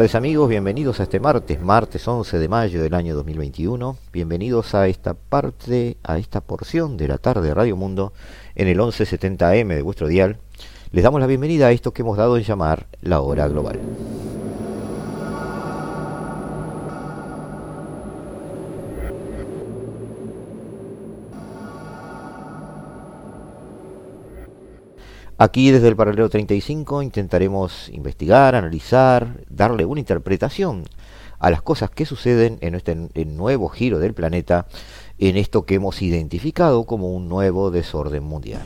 Tardes amigos, bienvenidos a este martes, martes 11 de mayo del año 2021. Bienvenidos a esta parte, a esta porción de la tarde de Radio Mundo en el 1170M de vuestro dial. Les damos la bienvenida a esto que hemos dado en llamar la hora global. Aquí desde el paralelo 35 intentaremos investigar, analizar, darle una interpretación a las cosas que suceden en este nuevo giro del planeta, en esto que hemos identificado como un nuevo desorden mundial.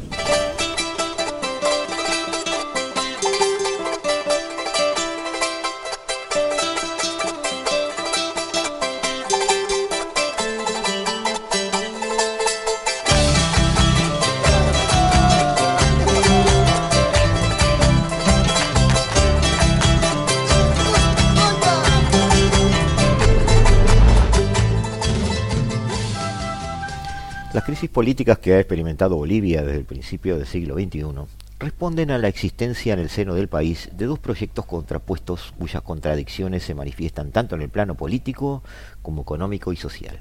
Políticas que ha experimentado Bolivia desde el principio del siglo XXI responden a la existencia en el seno del país de dos proyectos contrapuestos cuyas contradicciones se manifiestan tanto en el plano político como económico y social.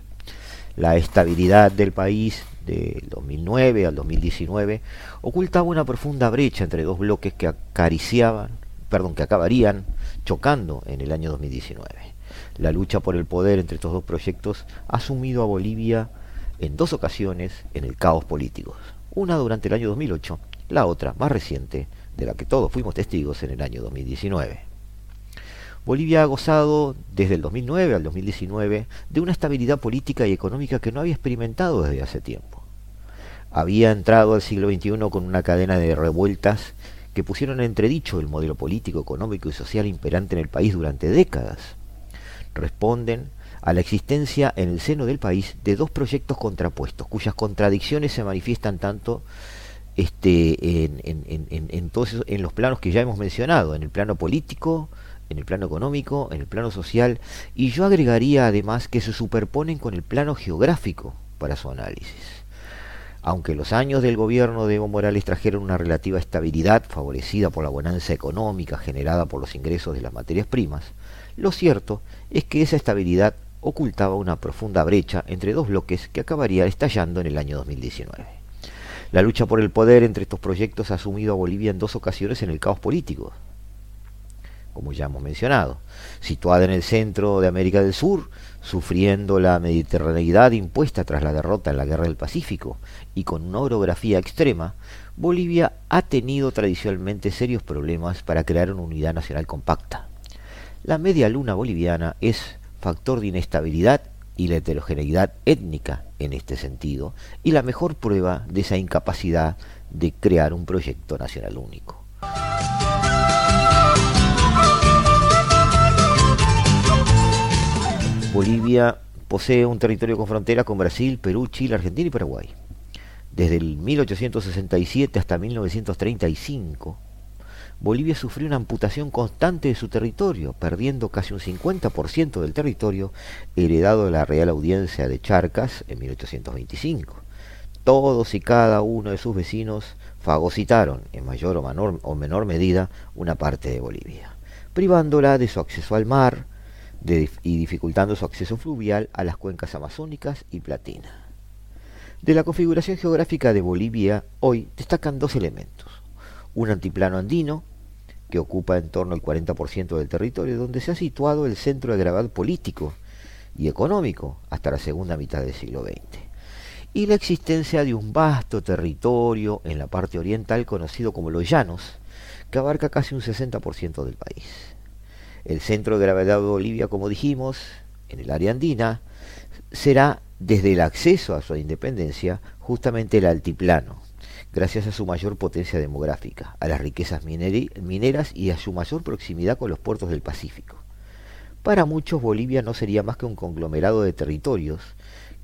La estabilidad del país del 2009 al 2019 ocultaba una profunda brecha entre dos bloques que acariciaban, perdón, que acabarían chocando en el año 2019. La lucha por el poder entre estos dos proyectos ha sumido a Bolivia en dos ocasiones en el caos político. Una durante el año 2008, la otra más reciente, de la que todos fuimos testigos en el año 2019. Bolivia ha gozado desde el 2009 al 2019 de una estabilidad política y económica que no había experimentado desde hace tiempo. Había entrado al siglo XXI con una cadena de revueltas que pusieron en entredicho el modelo político, económico y social imperante en el país durante décadas. Responden a la existencia en el seno del país de dos proyectos contrapuestos, cuyas contradicciones se manifiestan tanto este, en, en, en, en los planos que ya hemos mencionado, en el plano político, en el plano económico, en el plano social, y yo agregaría además que se superponen con el plano geográfico para su análisis. Aunque los años del gobierno de Evo Morales trajeron una relativa estabilidad favorecida por la bonanza económica generada por los ingresos de las materias primas, lo cierto es que esa estabilidad ocultaba una profunda brecha entre dos bloques que acabaría estallando en el año 2019. La lucha por el poder entre estos proyectos ha sumido a Bolivia en dos ocasiones en el caos político, como ya hemos mencionado, situada en el centro de América del Sur, sufriendo la mediterraneidad impuesta tras la derrota en la Guerra del Pacífico y con una orografía extrema, Bolivia ha tenido tradicionalmente serios problemas para crear una unidad nacional compacta. La media luna boliviana es factor de inestabilidad y la heterogeneidad étnica en este sentido, y la mejor prueba de esa incapacidad de crear un proyecto nacional único. Bolivia posee un territorio con frontera con Brasil, Perú, Chile, Argentina y Paraguay. Desde el 1867 hasta 1935, Bolivia sufrió una amputación constante de su territorio, perdiendo casi un 50% del territorio heredado de la Real Audiencia de Charcas en 1825. Todos y cada uno de sus vecinos fagocitaron, en mayor o menor, medida, una parte de Bolivia, privándola de su acceso al mar y dificultando su acceso fluvial a las cuencas amazónicas y platina. De la configuración geográfica de Bolivia hoy destacan dos elementos. Un antiplano andino, que ocupa en torno al 40% del territorio, donde se ha situado el centro de gravedad político y económico hasta la segunda mitad del siglo XX. Y la existencia de un vasto territorio en la parte oriental conocido como los Llanos, que abarca casi un 60% del país. El centro de gravedad de Bolivia, como dijimos, en el área andina, será desde el acceso a su independencia justamente el altiplano, gracias a su mayor potencia demográfica, a las riquezas mineras y a su mayor proximidad con los puertos del Pacífico. Para muchos Bolivia no sería más que un conglomerado de territorios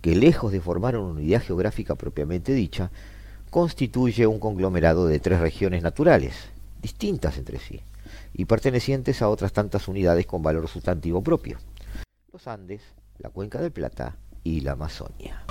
que, lejos de formar una unidad geográfica propiamente dicha, constituye un conglomerado de tres regiones naturales, distintas entre sí, y pertenecientes a otras tantas unidades con valor sustantivo propio. Los Andes, la Cuenca del Plata y la Amazonia.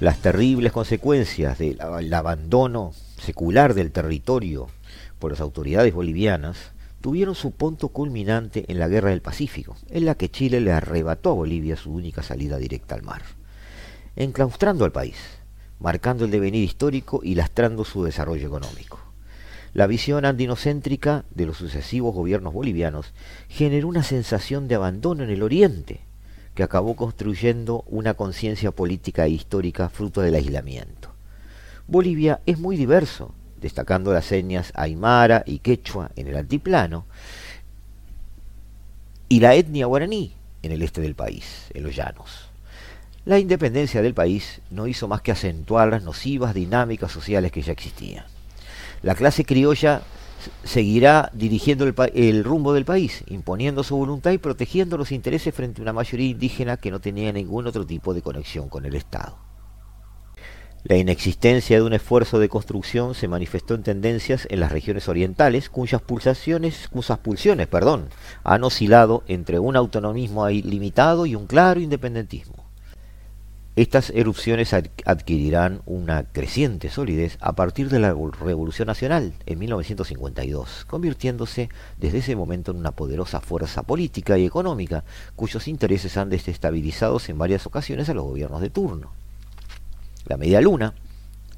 Las terribles consecuencias del abandono secular del territorio por las autoridades bolivianas tuvieron su punto culminante en la Guerra del Pacífico, en la que Chile le arrebató a Bolivia su única salida directa al mar, enclaustrando al país, marcando el devenir histórico y lastrando su desarrollo económico. La visión andinocéntrica de los sucesivos gobiernos bolivianos generó una sensación de abandono en el oriente, que acabó construyendo una conciencia política e histórica fruto del aislamiento. Bolivia es muy diverso, destacando las señas aymara y quechua en el altiplano, y la etnia guaraní en el este del país, en los llanos. La independencia del país no hizo más que acentuar las nocivas dinámicas sociales que ya existían. La clase criolla seguirá dirigiendo el, rumbo del país, imponiendo su voluntad y protegiendo los intereses frente a una mayoría indígena que no tenía ningún otro tipo de conexión con el Estado. La inexistencia de un esfuerzo de construcción se manifestó en tendencias en las regiones orientales, cuyas pulsaciones, cuyas pulsiones, perdón, han oscilado entre un autonomismo limitado y un claro independentismo. Estas erupciones adquirirán una creciente solidez a partir de la Revolución Nacional en 1952, convirtiéndose desde ese momento en una poderosa fuerza política y económica cuyos intereses han desestabilizado en varias ocasiones a los gobiernos de turno. La media luna,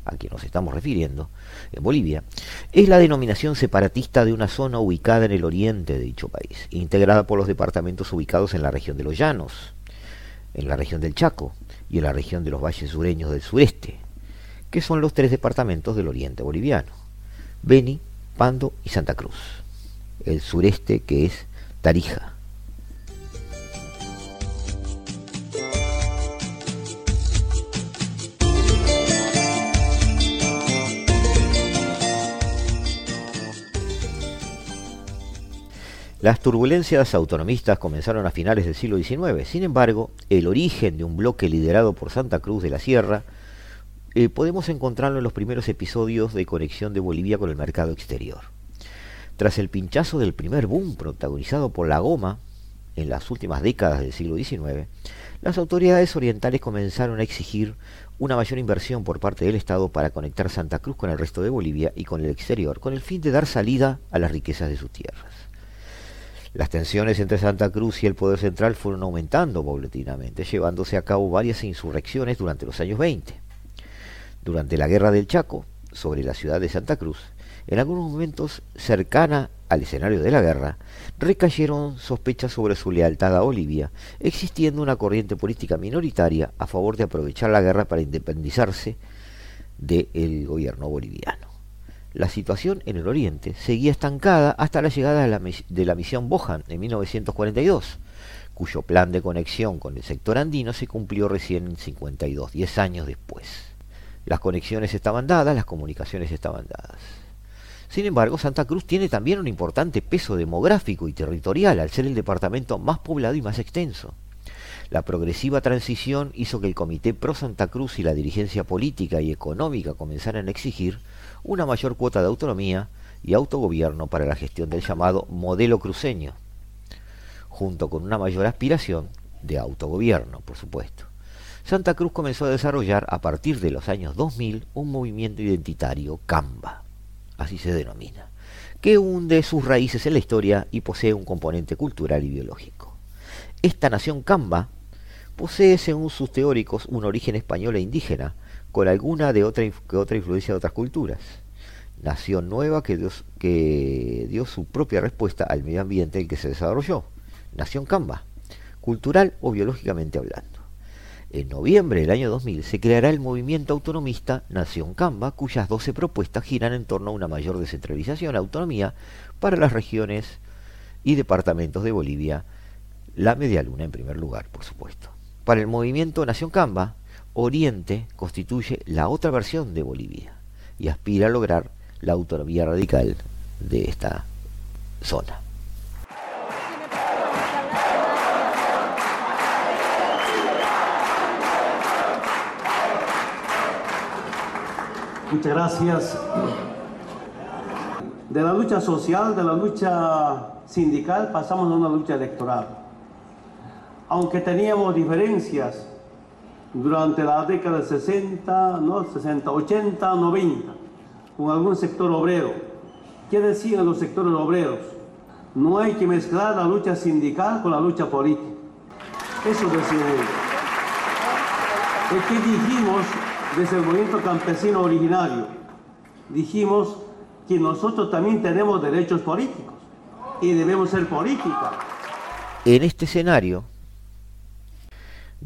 a quien nos estamos refiriendo, en Bolivia, es la denominación separatista de una zona ubicada en el oriente de dicho país, integrada por los departamentos ubicados en la región de los Llanos, en la región del Chaco, y en la región de los valles sureños del sureste, que son los tres departamentos del oriente boliviano, Beni, Pando y Santa Cruz. El sureste que es Tarija. Las turbulencias autonomistas comenzaron a finales del siglo XIX. Sin embargo, el origen de un bloque liderado por Santa Cruz de la Sierra eh, podemos encontrarlo en los primeros episodios de conexión de Bolivia con el mercado exterior. Tras el pinchazo del primer boom protagonizado por la goma en las últimas décadas del siglo XIX, las autoridades orientales comenzaron a exigir una mayor inversión por parte del Estado para conectar Santa Cruz con el resto de Bolivia y con el exterior, con el fin de dar salida a las riquezas de sus tierras. Las tensiones entre Santa Cruz y el poder central fueron aumentando paulatinamente, llevándose a cabo varias insurrecciones durante los años 20. Durante la Guerra del Chaco, sobre la ciudad de Santa Cruz, en algunos momentos cercana al escenario de la guerra, recayeron sospechas sobre su lealtad a Bolivia, existiendo una corriente política minoritaria a favor de aprovechar la guerra para independizarse del gobierno boliviano la situación en el Oriente seguía estancada hasta la llegada de la, misión Bohan en 1942, cuyo plan de conexión con el sector andino se cumplió recién en 52, 10 años después. Las conexiones estaban dadas, las comunicaciones estaban dadas. Sin embargo, Santa Cruz tiene también un importante peso demográfico y territorial al ser el departamento más poblado y más extenso. La progresiva transición hizo que el Comité Pro Santa Cruz y la dirigencia política y económica comenzaran a exigir una mayor cuota de autonomía y autogobierno para la gestión del llamado modelo cruceño, junto con una mayor aspiración de autogobierno, por supuesto. Santa Cruz comenzó a desarrollar a partir de los años 2000 un movimiento identitario Camba, así se denomina, que hunde sus raíces en la historia y posee un componente cultural y biológico. Esta nación Camba posee, según sus teóricos, un origen español e indígena, con alguna de otra, otra influencia de otras culturas. Nación nueva que dio, que su propia respuesta al medio ambiente en el que se desarrolló. Nación Camba, cultural o biológicamente hablando. En noviembre del año 2000 se creará el movimiento autonomista Nación Camba, cuyas 12 propuestas giran en torno a una mayor descentralización, autonomía para las regiones y departamentos de Bolivia, la media luna en primer lugar, por supuesto. Para el movimiento Nación Camba, Oriente constituye la otra versión de Bolivia y aspira a lograr la autonomía radical de esta zona. Muchas gracias. De la lucha social, de la lucha sindical, pasamos a una lucha electoral. Aunque teníamos diferencias durante la década de 60, ¿no? 60, 80, 90, con algún sector obrero. ¿Qué decían los sectores obreros? No hay que mezclar la lucha sindical con la lucha política. Eso decían ellos. ¿Qué dijimos desde el movimiento campesino originario, dijimos que nosotros también tenemos derechos políticos y debemos ser política. En este escenario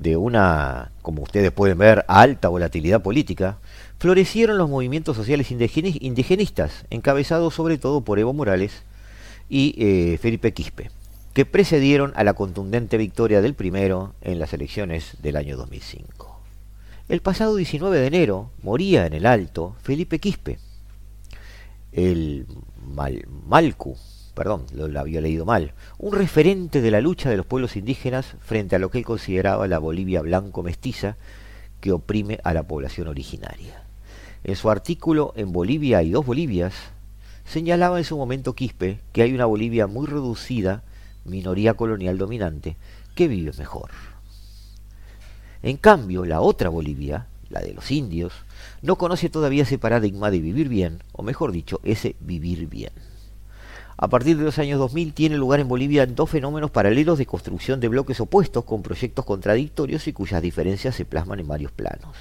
de una, como ustedes pueden ver, alta volatilidad política, florecieron los movimientos sociales indigenistas, encabezados sobre todo por Evo Morales y eh, Felipe Quispe, que precedieron a la contundente victoria del primero en las elecciones del año 2005. El pasado 19 de enero moría en el Alto Felipe Quispe, el Malcu, perdón, lo, había leído mal, un referente de la lucha de los pueblos indígenas frente a lo que él consideraba la Bolivia blanco mestiza que oprime a la población originaria. En su artículo En Bolivia y dos Bolivias, señalaba en su momento Quispe que hay una Bolivia muy reducida, minoría colonial dominante, que vive mejor. En cambio, la otra Bolivia, la de los indios, no conoce todavía ese paradigma de vivir bien, o mejor dicho, ese vivir bien. A partir de los años 2000 tiene lugar en Bolivia dos fenómenos paralelos de construcción de bloques opuestos con proyectos contradictorios y cuyas diferencias se plasman en varios planos.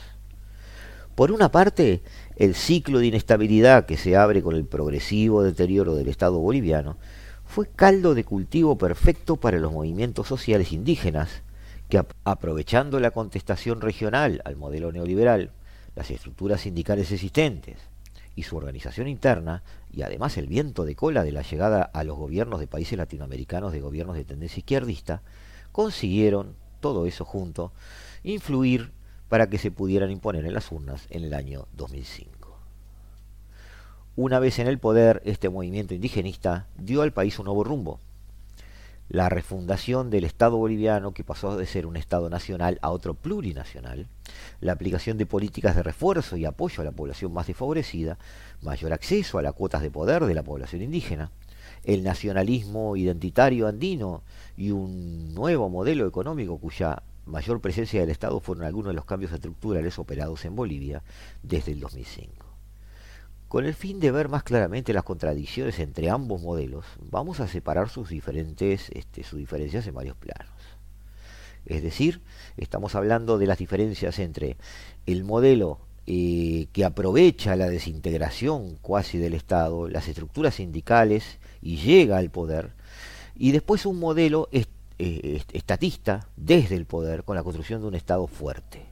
Por una parte, el ciclo de inestabilidad que se abre con el progresivo deterioro del Estado boliviano fue caldo de cultivo perfecto para los movimientos sociales indígenas, que aprovechando la contestación regional al modelo neoliberal, las estructuras sindicales existentes y su organización interna, y además el viento de cola de la llegada a los gobiernos de países latinoamericanos de gobiernos de tendencia izquierdista, consiguieron, todo eso junto, influir para que se pudieran imponer en las urnas en el año 2005. Una vez en el poder, este movimiento indigenista dio al país un nuevo rumbo, la refundación del Estado boliviano, que pasó de ser un Estado nacional a otro plurinacional, la aplicación de políticas de refuerzo y apoyo a la población más desfavorecida, mayor acceso a las cuotas de poder de la población indígena, el nacionalismo identitario andino y un nuevo modelo económico cuya mayor presencia del Estado fueron algunos de los cambios estructurales operados en Bolivia desde el 2005. Con el fin de ver más claramente las contradicciones entre ambos modelos, vamos a separar sus diferentes, este, sus diferencias en varios planos. Es decir, estamos hablando de las diferencias entre el modelo eh, que aprovecha la desintegración cuasi del Estado, las estructuras sindicales y llega al poder, y después un modelo eh, estatista desde el poder con la construcción de un Estado fuerte.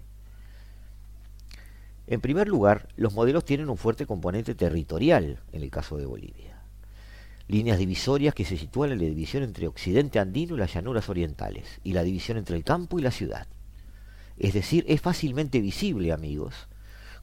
En primer lugar, los modelos tienen un fuerte componente territorial en el caso de Bolivia. Líneas divisorias que se sitúan en la división entre Occidente andino y las llanuras orientales, y la división entre el campo y la ciudad. Es decir, es fácilmente visible, amigos,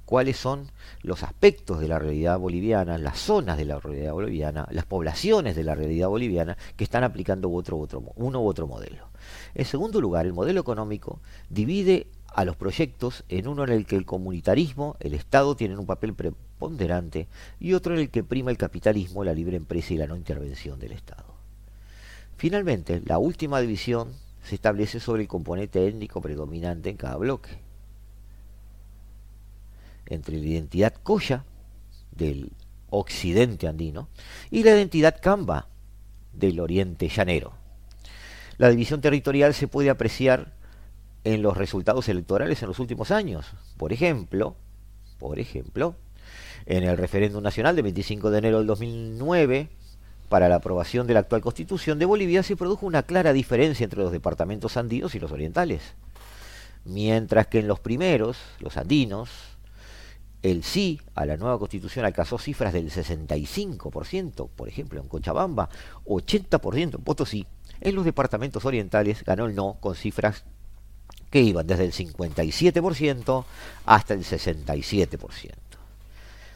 cuáles son los aspectos de la realidad boliviana, las zonas de la realidad boliviana, las poblaciones de la realidad boliviana que están aplicando otro, otro, uno u otro modelo. En segundo lugar, el modelo económico divide a los proyectos en uno en el que el comunitarismo, el Estado tienen un papel preponderante y otro en el que prima el capitalismo, la libre empresa y la no intervención del Estado. Finalmente, la última división se establece sobre el componente étnico predominante en cada bloque. Entre la identidad coya del occidente andino y la identidad camba del oriente llanero. La división territorial se puede apreciar en los resultados electorales en los últimos años. Por ejemplo, por ejemplo, en el referéndum nacional del 25 de enero del 2009, para la aprobación de la actual constitución de Bolivia se produjo una clara diferencia entre los departamentos andinos y los orientales. Mientras que en los primeros, los andinos, el sí a la nueva constitución alcanzó cifras del 65%, por ejemplo en Cochabamba, 80% en Potosí, en los departamentos orientales ganó el no con cifras que iban desde el 57% hasta el 67%.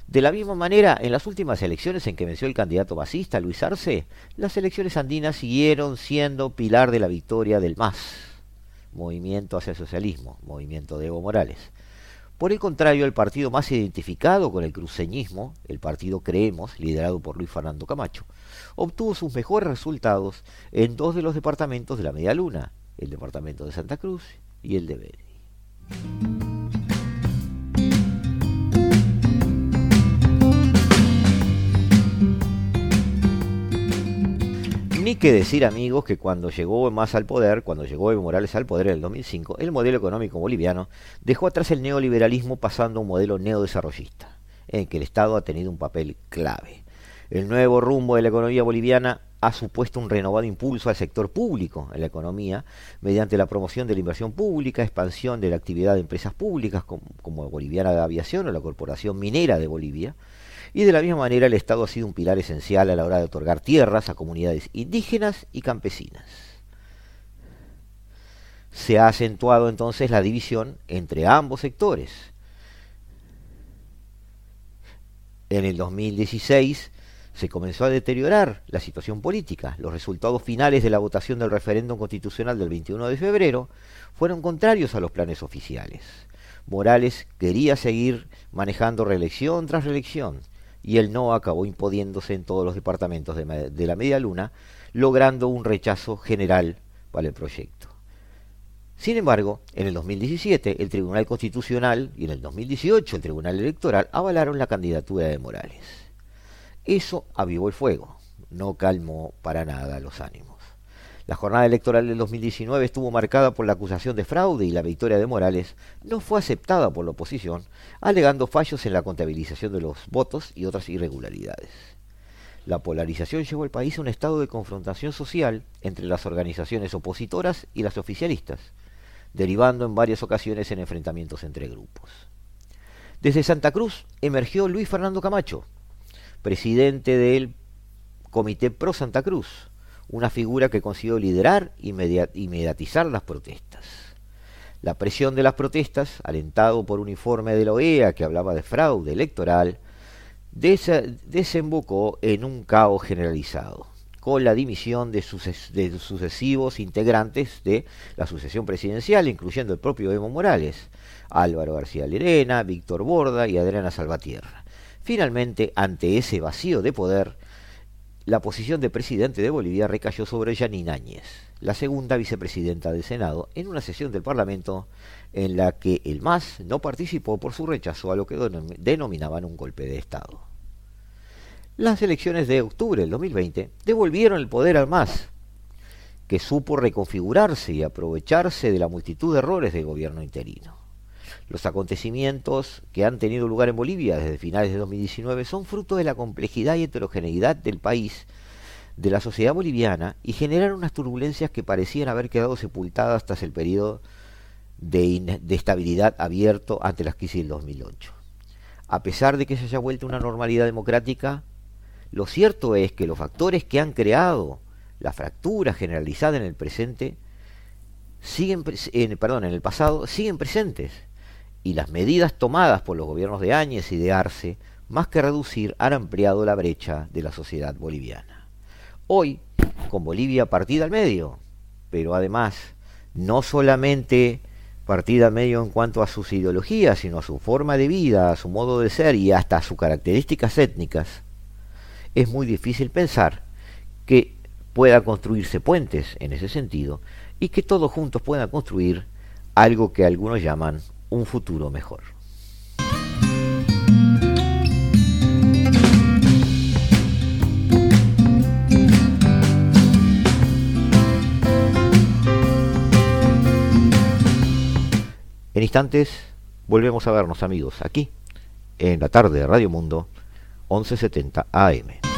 De la misma manera, en las últimas elecciones en que venció el candidato basista Luis Arce, las elecciones andinas siguieron siendo pilar de la victoria del MAS, Movimiento hacia el Socialismo, Movimiento de Evo Morales. Por el contrario, el partido más identificado con el cruceñismo, el partido Creemos, liderado por Luis Fernando Camacho, obtuvo sus mejores resultados en dos de los departamentos de la Media Luna, el departamento de Santa Cruz y el de Beni. Ni que decir, amigos, que cuando llegó más al poder, cuando llegó Evo Morales al poder en el 2005, el modelo económico boliviano dejó atrás el neoliberalismo pasando a un modelo neodesarrollista, en que el Estado ha tenido un papel clave. El nuevo rumbo de la economía boliviana ha supuesto un renovado impulso al sector público en la economía mediante la promoción de la inversión pública, expansión de la actividad de empresas públicas como, Boliviana de Aviación o la Corporación Minera de Bolivia, y de la misma manera el Estado ha sido un pilar esencial a la hora de otorgar tierras a comunidades indígenas y campesinas. Se ha acentuado entonces la división entre ambos sectores. En el 2016 se comenzó a deteriorar la situación política. Los resultados finales de la votación del referéndum constitucional del 21 de febrero fueron contrarios a los planes oficiales. Morales quería seguir manejando reelección tras reelección y el no acabó imponiéndose en todos los departamentos de, la Media Luna, logrando un rechazo general para el proyecto. Sin embargo, en el 2017 el Tribunal Constitucional y en el 2018 el Tribunal Electoral avalaron la candidatura de Morales. Eso avivó el fuego, no calmó para nada los ánimos. La jornada electoral del 2019 estuvo marcada por la acusación de fraude y la victoria de Morales no fue aceptada por la oposición, alegando fallos en la contabilización de los votos y otras irregularidades. La polarización llevó al país a un estado de confrontación social entre las organizaciones opositoras y las oficialistas, derivando en varias ocasiones en enfrentamientos entre grupos. Desde Santa Cruz emergió Luis Fernando Camacho, presidente del Comité Pro Santa Cruz, una figura que consiguió liderar y mediatizar las protestas. La presión de las protestas, alentado por un informe de la OEA que hablaba de fraude electoral, desembocó en un caos generalizado, con la dimisión de, de, sucesivos integrantes de la sucesión presidencial, incluyendo el propio Evo Morales, Álvaro García Lerena, Víctor Borda y Adriana Salvatierra. Finalmente, ante ese vacío de poder, la posición de presidente de Bolivia recayó sobre Janine Áñez, la segunda vicepresidenta del Senado, en una sesión del Parlamento en la que el MAS no participó por su rechazo a lo que denominaban un golpe de Estado. Las elecciones de octubre del 2020 devolvieron el poder al MAS, que supo reconfigurarse y aprovecharse de la multitud de errores del gobierno interino. Los acontecimientos que han tenido lugar en Bolivia desde finales de 2019 son fruto de la complejidad y heterogeneidad del país, de la sociedad boliviana, y generan unas turbulencias que parecían haber quedado sepultadas tras el periodo de, estabilidad abierto ante las crisis del 2008. A pesar de que se haya vuelto una normalidad democrática, lo cierto es que los factores que han creado la fractura generalizada en el presente siguen perdón, en el pasado siguen presentes y las medidas tomadas por los gobiernos de Áñez y de Arce, más que reducir, han ampliado la brecha de la sociedad boliviana. Hoy, con Bolivia partida al medio, pero además no solamente partida al medio en cuanto a sus ideologías, sino a su forma de vida, a su modo de ser y hasta a sus características étnicas, es muy difícil pensar que pueda construirse puentes en ese sentido y que todos juntos puedan construir algo que algunos llaman un futuro mejor. En instantes volvemos a vernos amigos aquí en la tarde de Radio Mundo 1170 AM.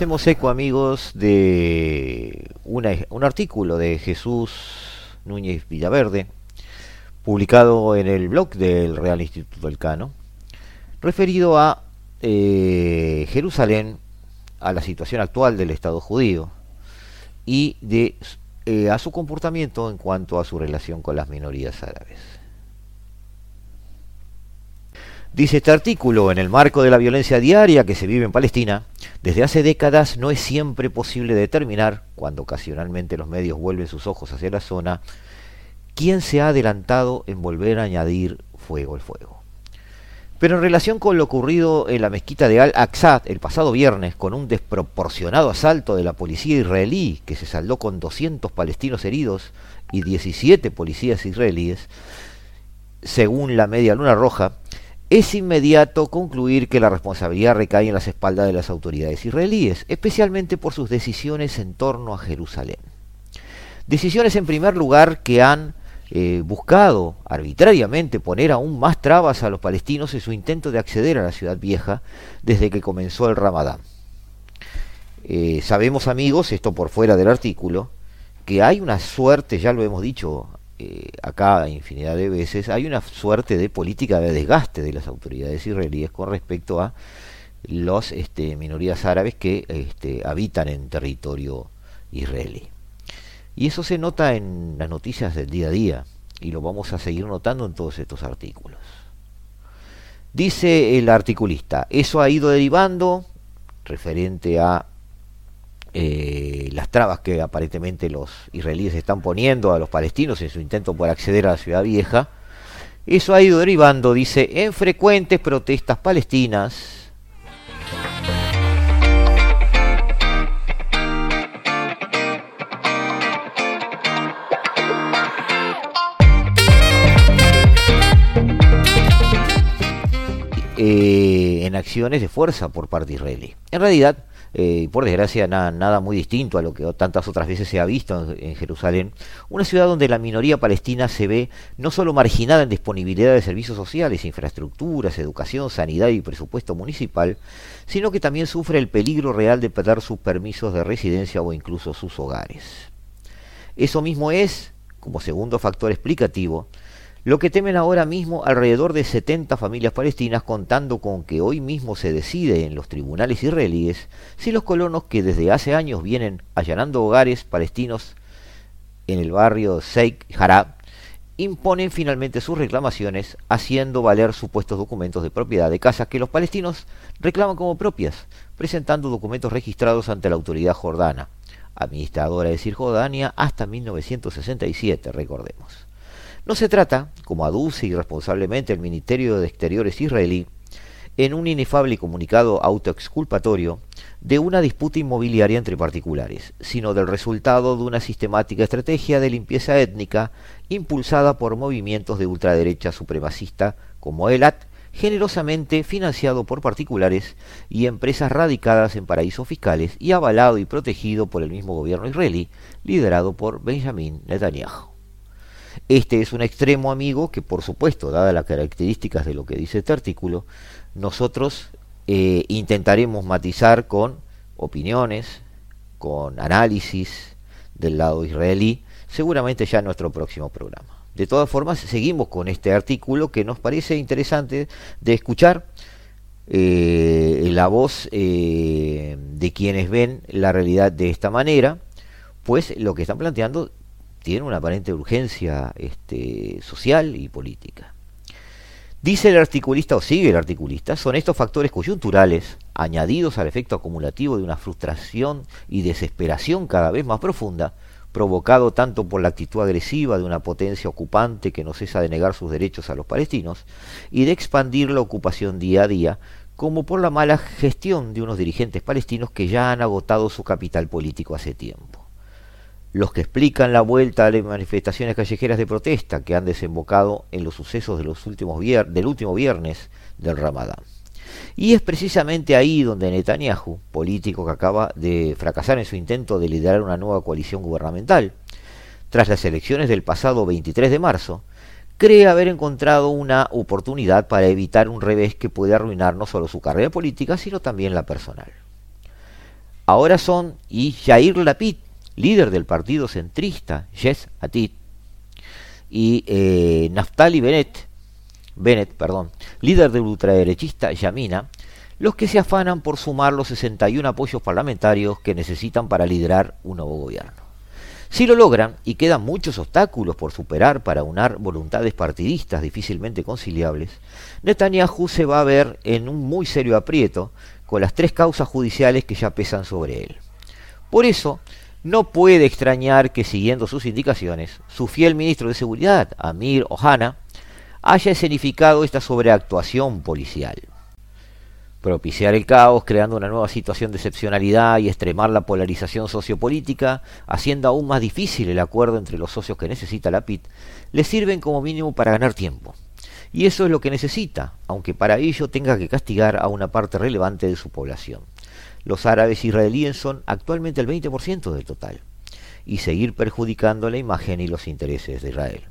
hacemos eco, amigos, de un artículo de Jesús Núñez Villaverde, publicado en el blog del Real Instituto del Cano, referido a eh, Jerusalén, a la situación actual del Estado judío y de, eh, a su comportamiento en cuanto a su relación con las minorías árabes. Dice este artículo, en el marco de la violencia diaria que se vive en Palestina, desde hace décadas no es siempre posible determinar, cuando ocasionalmente los medios vuelven sus ojos hacia la zona, quién se ha adelantado en volver a añadir fuego al fuego. Pero en relación con lo ocurrido en la mezquita de Al-Aqsa el pasado viernes, con un desproporcionado asalto de la policía israelí que se saldó con 200 palestinos heridos y 17 policías israelíes, según la Media Luna Roja, es inmediato concluir que la responsabilidad recae en las espaldas de las autoridades israelíes, especialmente por sus decisiones en torno a Jerusalén. Decisiones en primer lugar que han eh, buscado arbitrariamente poner aún más trabas a los palestinos en su intento de acceder a la ciudad vieja desde que comenzó el Ramadán. Eh, sabemos amigos, esto por fuera del artículo, que hay una suerte, ya lo hemos dicho eh, acá infinidad de veces, hay una suerte de política de desgaste de las autoridades israelíes con respecto a las este, minorías árabes que este, habitan en territorio israelí. Y eso se nota en las noticias del día a día y lo vamos a seguir notando en todos estos artículos. Dice el articulista, eso ha ido derivando referente a eh, las trabas que aparentemente los israelíes están poniendo a los palestinos en su intento por acceder a la ciudad vieja, eso ha ido derivando, dice, en frecuentes protestas palestinas. Eh, en acciones de fuerza por parte israelí. En realidad, eh, por desgracia nada muy distinto a lo que tantas otras veces se ha visto en, Jerusalén, una ciudad donde la minoría palestina se ve no solo marginada en disponibilidad de servicios sociales, infraestructuras, educación, sanidad y presupuesto municipal, sino que también sufre el peligro real de perder sus permisos de residencia o incluso sus hogares. Eso mismo es, como segundo factor explicativo, lo que temen ahora mismo alrededor de 70 familias palestinas contando con que hoy mismo se decide en los tribunales israelíes si los colonos que desde hace años vienen allanando hogares palestinos en el barrio Sheikh Jarab imponen finalmente sus reclamaciones haciendo valer supuestos documentos de propiedad de casas que los palestinos reclaman como propias, presentando documentos registrados ante la autoridad jordana, administradora de Cisjordania hasta 1967, recordemos. No se trata, como aduce irresponsablemente el Ministerio de Exteriores israelí, en un inefable comunicado autoexculpatorio, de una disputa inmobiliaria entre particulares, sino del resultado de una sistemática estrategia de limpieza étnica impulsada por movimientos de ultraderecha supremacista como ELAT, generosamente financiado por particulares y empresas radicadas en paraísos fiscales y avalado y protegido por el mismo gobierno israelí, liderado por Benjamin Netanyahu. Este es un extremo amigo que, por supuesto, dadas las características de lo que dice este artículo, nosotros eh, intentaremos matizar con opiniones, con análisis del lado israelí, seguramente ya en nuestro próximo programa. De todas formas, seguimos con este artículo que nos parece interesante de escuchar eh, la voz eh, de quienes ven la realidad de esta manera, pues lo que están planteando tiene una aparente urgencia este, social y política. Dice el articulista, o sigue el articulista, son estos factores coyunturales, añadidos al efecto acumulativo de una frustración y desesperación cada vez más profunda, provocado tanto por la actitud agresiva de una potencia ocupante que no cesa de negar sus derechos a los palestinos y de expandir la ocupación día a día, como por la mala gestión de unos dirigentes palestinos que ya han agotado su capital político hace tiempo. Los que explican la vuelta a las manifestaciones callejeras de protesta que han desembocado en los sucesos de los últimos del último viernes del Ramadán. Y es precisamente ahí donde Netanyahu, político que acaba de fracasar en su intento de liderar una nueva coalición gubernamental, tras las elecciones del pasado 23 de marzo, cree haber encontrado una oportunidad para evitar un revés que puede arruinar no solo su carrera política, sino también la personal. Ahora son y Jair Lapid, líder del partido centrista Yes Atid, y eh, Naftali Bennett, Bennett, perdón, líder del ultraderechista Yamina, los que se afanan por sumar los 61 apoyos parlamentarios que necesitan para liderar un nuevo gobierno. Si lo logran, y quedan muchos obstáculos por superar para unar voluntades partidistas difícilmente conciliables, Netanyahu se va a ver en un muy serio aprieto con las tres causas judiciales que ya pesan sobre él. Por eso, no puede extrañar que, siguiendo sus indicaciones, su fiel ministro de Seguridad, Amir Ohana, haya escenificado esta sobreactuación policial. Propiciar el caos, creando una nueva situación de excepcionalidad y extremar la polarización sociopolítica, haciendo aún más difícil el acuerdo entre los socios que necesita la PIT, le sirven como mínimo para ganar tiempo. Y eso es lo que necesita, aunque para ello tenga que castigar a una parte relevante de su población. Los árabes israelíes son actualmente el 20% del total, y seguir perjudicando la imagen y los intereses de Israel.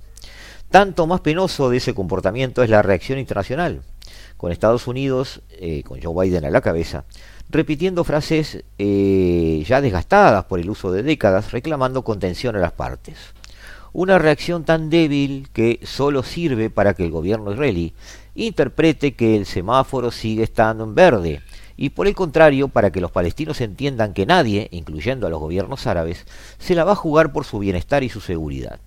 Tanto más penoso de ese comportamiento es la reacción internacional, con Estados Unidos, eh, con Joe Biden a la cabeza, repitiendo frases eh, ya desgastadas por el uso de décadas, reclamando contención a las partes. Una reacción tan débil que solo sirve para que el gobierno israelí interprete que el semáforo sigue estando en verde, y por el contrario, para que los palestinos entiendan que nadie, incluyendo a los gobiernos árabes, se la va a jugar por su bienestar y su seguridad.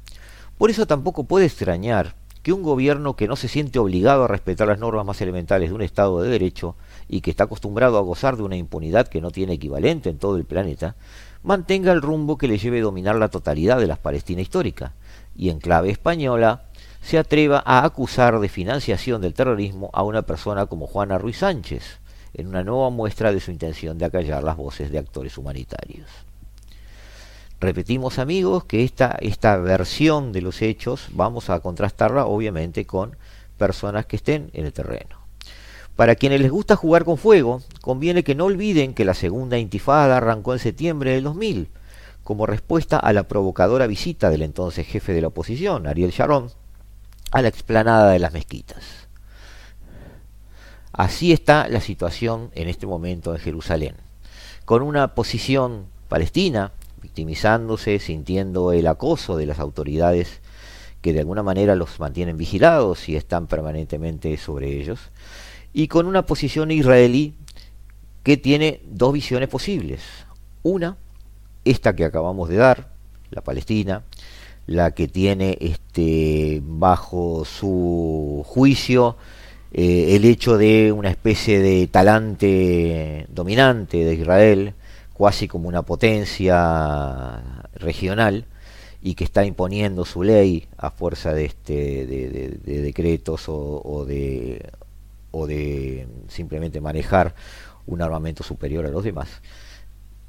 Por eso tampoco puede extrañar que un gobierno que no se siente obligado a respetar las normas más elementales de un Estado de Derecho y que está acostumbrado a gozar de una impunidad que no tiene equivalente en todo el planeta, mantenga el rumbo que le lleve a dominar la totalidad de la Palestina histórica y en clave española se atreva a acusar de financiación del terrorismo a una persona como Juana Ruiz Sánchez, en una nueva muestra de su intención de acallar las voces de actores humanitarios. Repetimos amigos que esta, esta versión de los hechos vamos a contrastarla obviamente con personas que estén en el terreno. Para quienes les gusta jugar con fuego, conviene que no olviden que la segunda intifada arrancó en septiembre del 2000, como respuesta a la provocadora visita del entonces jefe de la oposición, Ariel Sharon, a la explanada de las mezquitas. Así está la situación en este momento en Jerusalén, con una posición palestina victimizándose, sintiendo el acoso de las autoridades que de alguna manera los mantienen vigilados y están permanentemente sobre ellos, y con una posición israelí que tiene dos visiones posibles. Una, esta que acabamos de dar, la Palestina, la que tiene este, bajo su juicio eh, el hecho de una especie de talante dominante de Israel, casi como una potencia regional y que está imponiendo su ley a fuerza de, este, de, decretos o, de, o de simplemente manejar un armamento superior a los demás.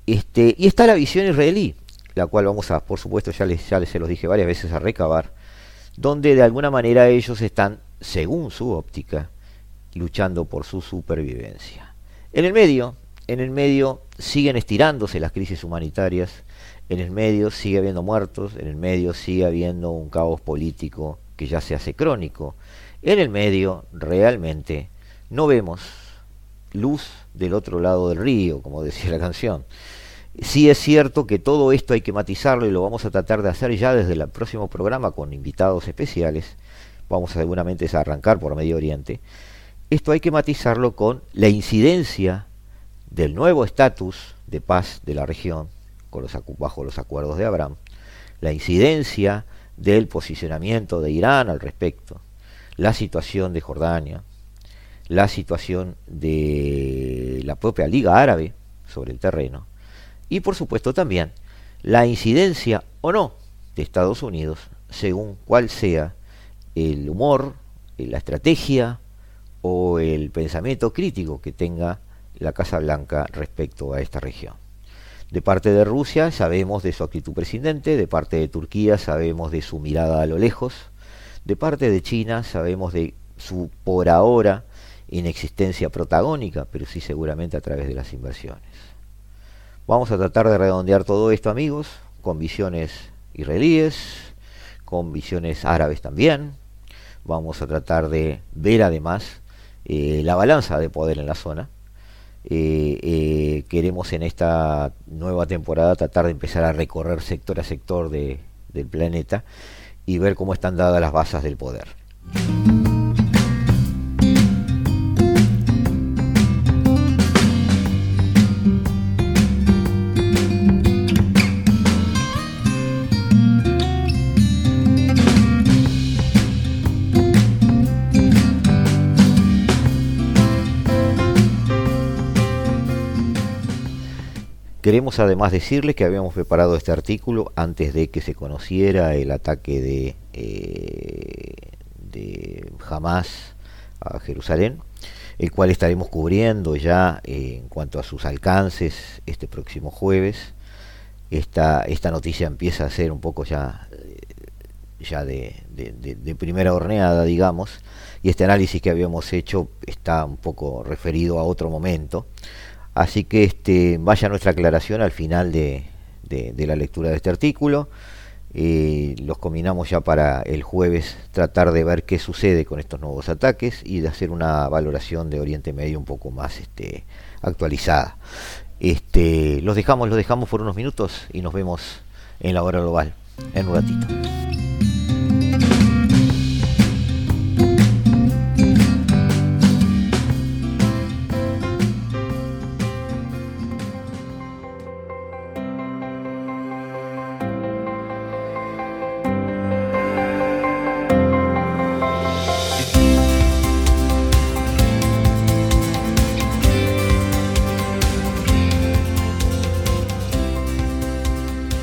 Este, y está la visión israelí, la cual vamos a, por supuesto, ya les, ya les se los dije varias veces, a recabar, donde de alguna manera ellos están, según su óptica, luchando por su supervivencia. En el medio, en el medio siguen estirándose las crisis humanitarias, en el medio sigue habiendo muertos, en el medio sigue habiendo un caos político que ya se hace crónico. En el medio realmente no vemos luz del otro lado del río, como decía la canción. Sí es cierto que todo esto hay que matizarlo y lo vamos a tratar de hacer ya desde el próximo programa con invitados especiales. Vamos seguramente a arrancar por Medio Oriente. Esto hay que matizarlo con la incidencia del nuevo estatus de paz de la región bajo los acuerdos de Abraham, la incidencia del posicionamiento de Irán al respecto, la situación de Jordania, la situación de la propia Liga Árabe sobre el terreno y por supuesto también la incidencia o no de Estados Unidos según cuál sea el humor, la estrategia o el pensamiento crítico que tenga la Casa Blanca respecto a esta región. De parte de Rusia sabemos de su actitud presidente, de parte de Turquía sabemos de su mirada a lo lejos, de parte de China sabemos de su por ahora inexistencia protagónica, pero sí seguramente a través de las inversiones. Vamos a tratar de redondear todo esto, amigos, con visiones israelíes, con visiones árabes también. Vamos a tratar de ver además eh, la balanza de poder en la zona. Eh, eh, queremos en esta nueva temporada tratar de empezar a recorrer sector a sector de, del planeta y ver cómo están dadas las bases del poder. Queremos además decirles que habíamos preparado este artículo antes de que se conociera el ataque de, eh, de Hamas a Jerusalén, el cual estaremos cubriendo ya eh, en cuanto a sus alcances este próximo jueves. Esta, esta noticia empieza a ser un poco ya, eh, ya de, de primera horneada, digamos, y este análisis que habíamos hecho está un poco referido a otro momento Así que este, vaya nuestra aclaración al final de, la lectura de este artículo. Eh, los combinamos ya para el jueves tratar de ver qué sucede con estos nuevos ataques y de hacer una valoración de Oriente Medio un poco más este, actualizada. Este, los dejamos, los dejamos por unos minutos y nos vemos en la hora global en un ratito.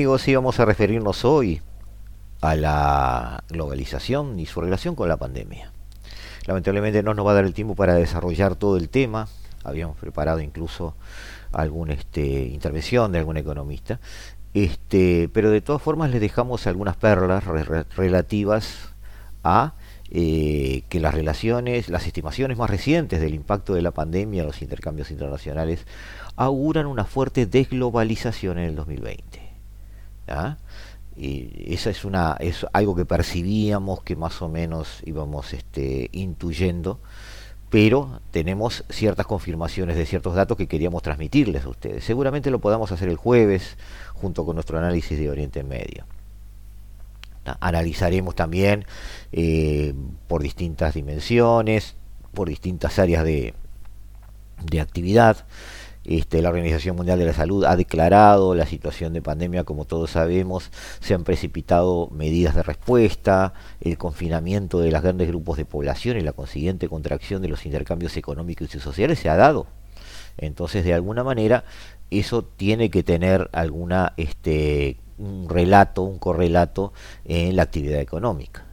Amigos, íbamos a referirnos hoy a la globalización y su relación con la pandemia. Lamentablemente no nos va a dar el tiempo para desarrollar todo el tema. Habíamos preparado incluso alguna este, intervención de algún economista. Este, pero de todas formas les dejamos algunas perlas relativas a eh, que las relaciones, las estimaciones más recientes del impacto de la pandemia en los intercambios internacionales auguran una fuerte desglobalización en el 2020. Y esa es una es algo que percibíamos que más o menos íbamos este, intuyendo, pero tenemos ciertas confirmaciones de ciertos datos que queríamos transmitirles a ustedes. Seguramente lo podamos hacer el jueves junto con nuestro análisis de Oriente Medio. Analizaremos también eh, por distintas dimensiones, por distintas áreas de, de actividad. Este, la Organización Mundial de la Salud ha declarado la situación de pandemia, como todos sabemos, se han precipitado medidas de respuesta, el confinamiento de los grandes grupos de población y la consiguiente contracción de los intercambios económicos y sociales se ha dado. Entonces, de alguna manera, eso tiene que tener alguna este, un relato, un correlato en la actividad económica.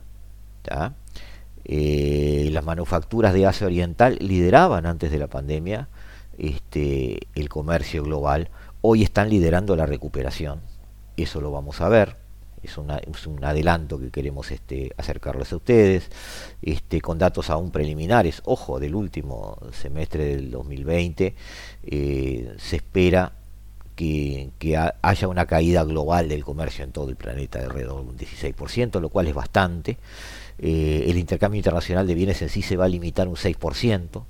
Eh, las manufacturas de Asia Oriental lideraban antes de la pandemia este, el comercio global, hoy están liderando la recuperación. Eso lo vamos a ver. Es, un adelanto que queremos este, acercarles a ustedes, este, con datos aún preliminares. Ojo, del último semestre del 2020 eh, se espera que, haya una caída global del comercio en todo el planeta de alrededor de un 16%, lo cual es bastante. Eh, el intercambio internacional de bienes en sí se va a limitar un 6%,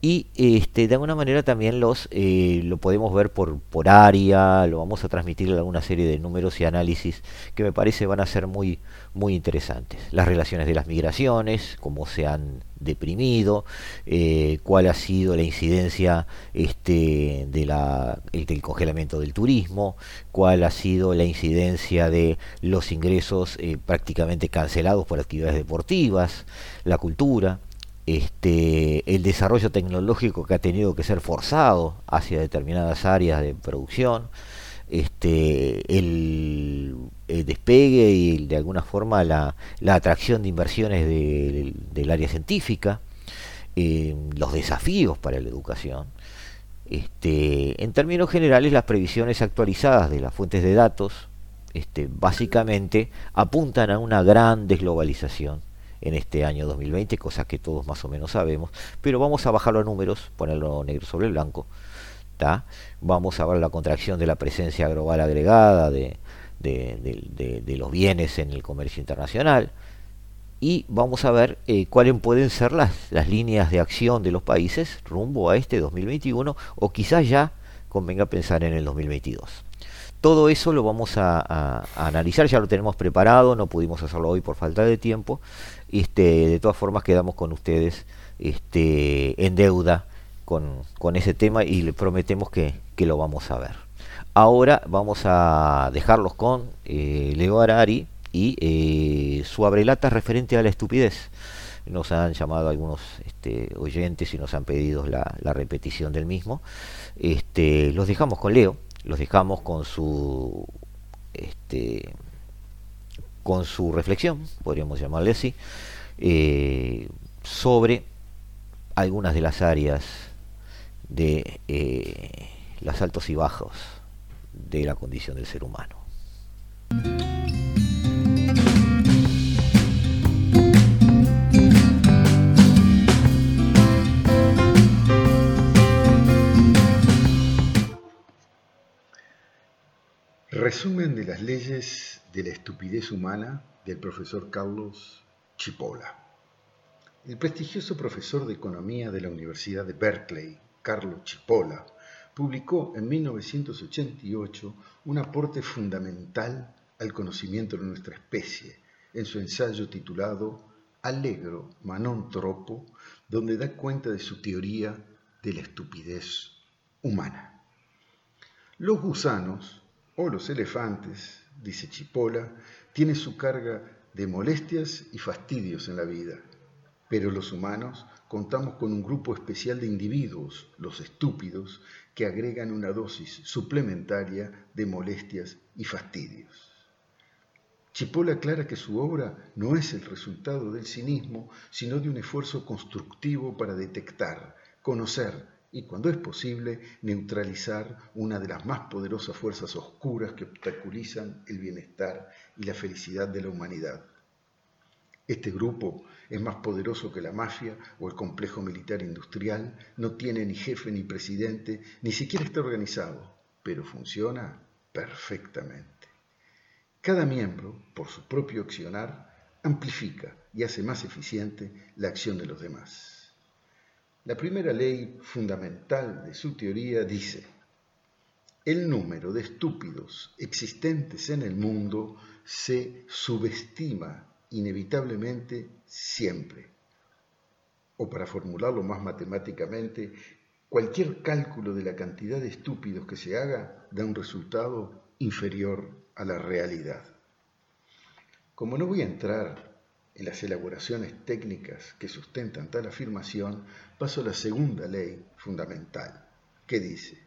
y este, de alguna manera también los eh, lo podemos ver por, por área, lo vamos a transmitir alguna serie de números y análisis que me parece van a ser muy, muy interesantes. Las relaciones de las migraciones, cómo se han deprimido, eh, cuál ha sido la incidencia este, de la, del congelamiento del turismo, cuál ha sido la incidencia de los ingresos eh, prácticamente cancelados por actividades deportivas, la cultura este, el desarrollo tecnológico que ha tenido que ser forzado hacia determinadas áreas de producción, este, el, despegue y de alguna forma la, atracción de inversiones del área científica, eh, los desafíos para la educación. Este, en términos generales, las previsiones actualizadas de las fuentes de datos este, básicamente apuntan a una gran desglobalización en este año 2020, cosas que todos más o menos sabemos, pero vamos a bajarlo a números, ponerlo negro sobre blanco. Vamos a ver la contracción de la presencia global agregada de, los bienes en el comercio internacional y vamos a ver eh, cuáles pueden ser las, las líneas de acción de los países rumbo a este 2021 o quizás ya convenga pensar en el 2022. Todo eso lo vamos a, analizar, ya lo tenemos preparado, no pudimos hacerlo hoy por falta de tiempo. Este, de todas formas quedamos con ustedes este, en deuda con, ese tema y le prometemos que, lo vamos a ver. Ahora vamos a dejarlos con eh, Leo Arari y eh, su abrelata referente a la estupidez. Nos han llamado algunos este, oyentes y nos han pedido la, repetición del mismo. Este, los dejamos con Leo los dejamos con su con su reflexión, podríamos llamarle así, eh, sobre algunas de las áreas de eh, los altos y bajos de la condición del ser humano. Resumen de las leyes de la estupidez humana del profesor Carlos Chipola. El prestigioso profesor de economía de la Universidad de Berkeley, Carlos Chipola, publicó en 1988 un aporte fundamental al conocimiento de nuestra especie en su ensayo titulado Allegro Manon Tropo, donde da cuenta de su teoría de la estupidez humana. Los gusanos o los elefantes, dice Chipola, tienen su carga de molestias y fastidios en la vida, pero los humanos contamos con un grupo especial de individuos, los estúpidos, que agregan una dosis suplementaria de molestias y fastidios. Chipola aclara que su obra no es el resultado del cinismo, sino de un esfuerzo constructivo para detectar, conocer y, cuando es posible, neutralizar una de las más poderosas fuerzas oscuras que obstaculizan el bienestar y la felicidad de la humanidad. Este grupo es más poderoso que la mafia o el complejo militar industrial, no tiene ni jefe ni presidente, ni siquiera está organizado, pero funciona perfectamente. Cada miembro, por su propio accionar, amplifica y hace más eficiente la acción de los demás. La primera ley fundamental de su teoría dice, el número de estúpidos existentes en el mundo se subestima inevitablemente siempre. O para formularlo más matemáticamente, cualquier cálculo de la cantidad de estúpidos que se haga da un resultado inferior a la realidad. Como no voy a entrar en las elaboraciones técnicas que sustentan tal afirmación, paso a la segunda ley fundamental, que dice,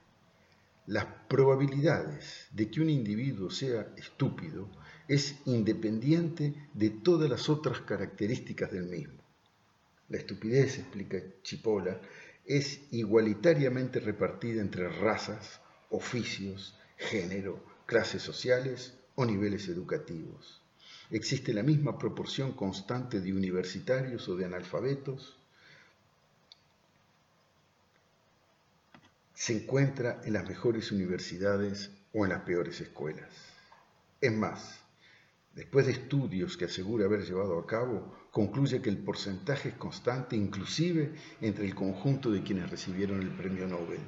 las probabilidades de que un individuo sea estúpido es independiente de todas las otras características del mismo. La estupidez, explica Chipola, es igualitariamente repartida entre razas, oficios, género, clases sociales o niveles educativos. Existe la misma proporción constante de universitarios o de analfabetos. Se encuentra en las mejores universidades o en las peores escuelas. Es más, después de estudios que asegura haber llevado a cabo, concluye que el porcentaje es constante inclusive entre el conjunto de quienes recibieron el premio Nobel.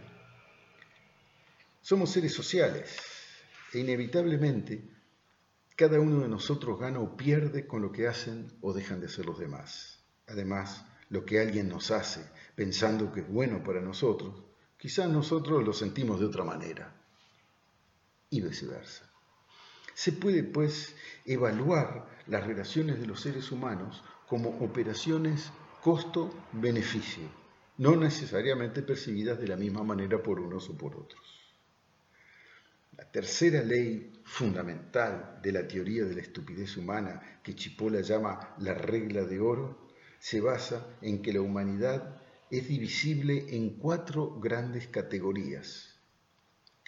Somos seres sociales e inevitablemente cada uno de nosotros gana o pierde con lo que hacen o dejan de hacer los demás. Además, lo que alguien nos hace pensando que es bueno para nosotros, quizás nosotros lo sentimos de otra manera y viceversa. Se puede, pues, evaluar las relaciones de los seres humanos como operaciones costo-beneficio, no necesariamente percibidas de la misma manera por unos o por otros. La tercera ley fundamental de la teoría de la estupidez humana, que Chipola llama la regla de oro, se basa en que la humanidad es divisible en cuatro grandes categorías.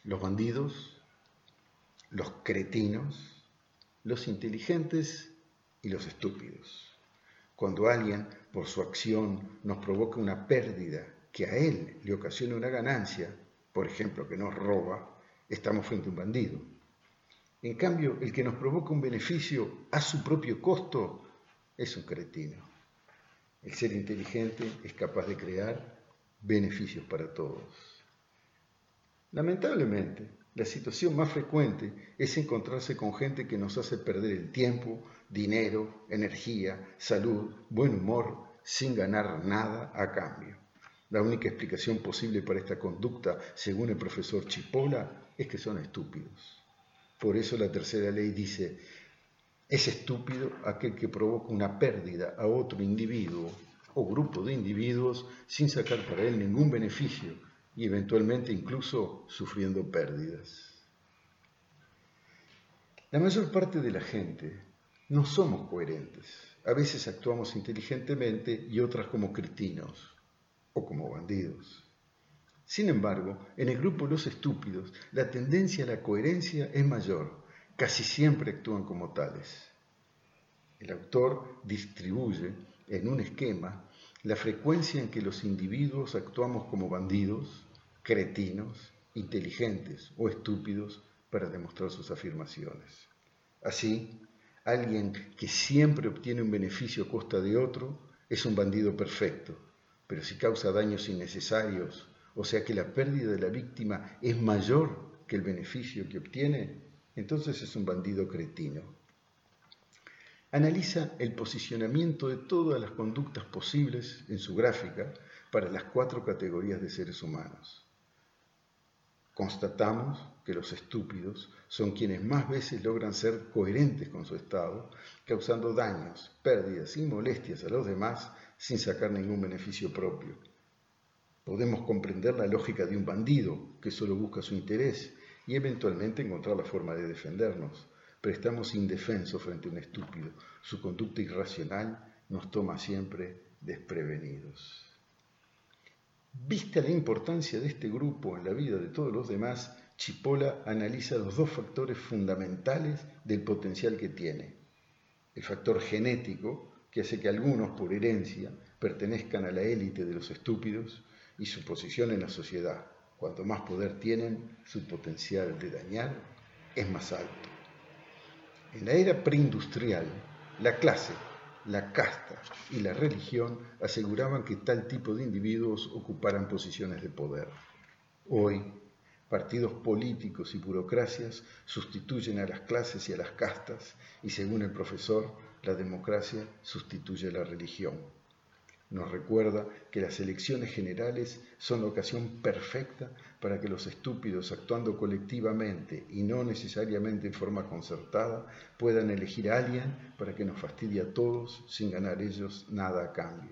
Los bandidos, los cretinos, los inteligentes y los estúpidos. Cuando alguien, por su acción, nos provoca una pérdida que a él le ocasiona una ganancia, por ejemplo, que nos roba, estamos frente a un bandido. En cambio, el que nos provoca un beneficio a su propio costo es un cretino. El ser inteligente es capaz de crear beneficios para todos. Lamentablemente, la situación más frecuente es encontrarse con gente que nos hace perder el tiempo, dinero, energía, salud, buen humor, sin ganar nada a cambio. La única explicación posible para esta conducta, según el profesor Chipola, es que son estúpidos. Por eso la tercera ley dice, es estúpido aquel que provoca una pérdida a otro individuo o grupo de individuos sin sacar para él ningún beneficio y eventualmente incluso sufriendo pérdidas. La mayor parte de la gente no somos coherentes. A veces actuamos inteligentemente y otras como cretinos o como bandidos. Sin embargo, en el grupo los estúpidos, la tendencia a la coherencia es mayor. Casi siempre actúan como tales. El autor distribuye en un esquema la frecuencia en que los individuos actuamos como bandidos, cretinos, inteligentes o estúpidos para demostrar sus afirmaciones. Así, alguien que siempre obtiene un beneficio a costa de otro es un bandido perfecto, pero si causa daños innecesarios, o sea que la pérdida de la víctima es mayor que el beneficio que obtiene, entonces es un bandido cretino. Analiza el posicionamiento de todas las conductas posibles en su gráfica para las cuatro categorías de seres humanos. Constatamos que los estúpidos son quienes más veces logran ser coherentes con su estado, causando daños, pérdidas y molestias a los demás sin sacar ningún beneficio propio. Podemos comprender la lógica de un bandido que solo busca su interés y eventualmente encontrar la forma de defendernos, pero estamos indefensos frente a un estúpido. Su conducta irracional nos toma siempre desprevenidos. Vista la importancia de este grupo en la vida de todos los demás, Chipola analiza los dos factores fundamentales del potencial que tiene. El factor genético, que hace que algunos por herencia pertenezcan a la élite de los estúpidos, y su posición en la sociedad. Cuanto más poder tienen, su potencial de dañar es más alto. En la era preindustrial, la clase la casta y la religión aseguraban que tal tipo de individuos ocuparan posiciones de poder. Hoy, partidos políticos y burocracias sustituyen a las clases y a las castas y según el profesor, la democracia sustituye a la religión nos recuerda que las elecciones generales son la ocasión perfecta para que los estúpidos, actuando colectivamente y no necesariamente en forma concertada, puedan elegir a alguien para que nos fastidie a todos sin ganar ellos nada a cambio.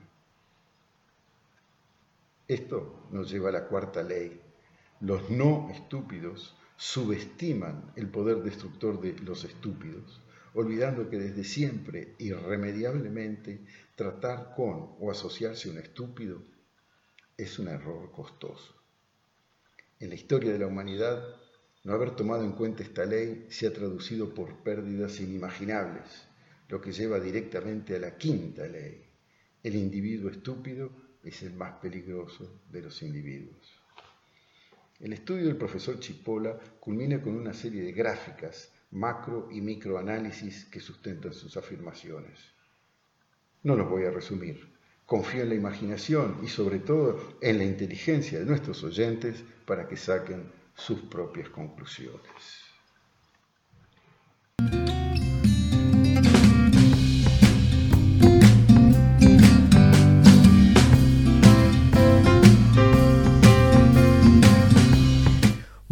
Esto nos lleva a la cuarta ley. Los no estúpidos subestiman el poder destructor de los estúpidos olvidando que desde siempre, irremediablemente, tratar con o asociarse a un estúpido es un error costoso. En la historia de la humanidad, no haber tomado en cuenta esta ley se ha traducido por pérdidas inimaginables, lo que lleva directamente a la quinta ley. El individuo estúpido es el más peligroso de los individuos. El estudio del profesor Chipola culmina con una serie de gráficas macro y microanálisis que sustentan sus afirmaciones. No los voy a resumir. Confío en la imaginación y sobre todo en la inteligencia de nuestros oyentes para que saquen sus propias conclusiones.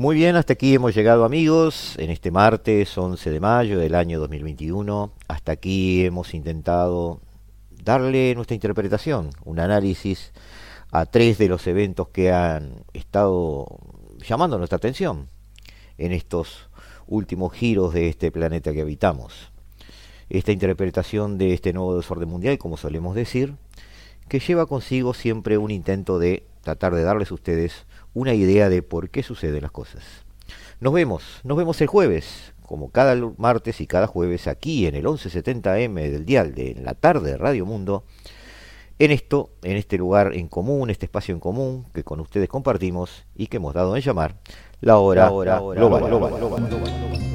Muy bien, hasta aquí hemos llegado amigos, en este martes 11 de mayo del año 2021. Hasta aquí hemos intentado darle nuestra interpretación, un análisis a tres de los eventos que han estado llamando nuestra atención en estos últimos giros de este planeta que habitamos. Esta interpretación de este nuevo desorden mundial, como solemos decir, que lleva consigo siempre un intento de tratar de darles a ustedes una idea de por qué suceden las cosas. Nos vemos, nos vemos el jueves, como cada martes y cada jueves, aquí en el 1170M del dial de la tarde de Radio Mundo, en esto, en este lugar en común, este espacio en común que con ustedes compartimos y que hemos dado en llamar la hora, la hora global.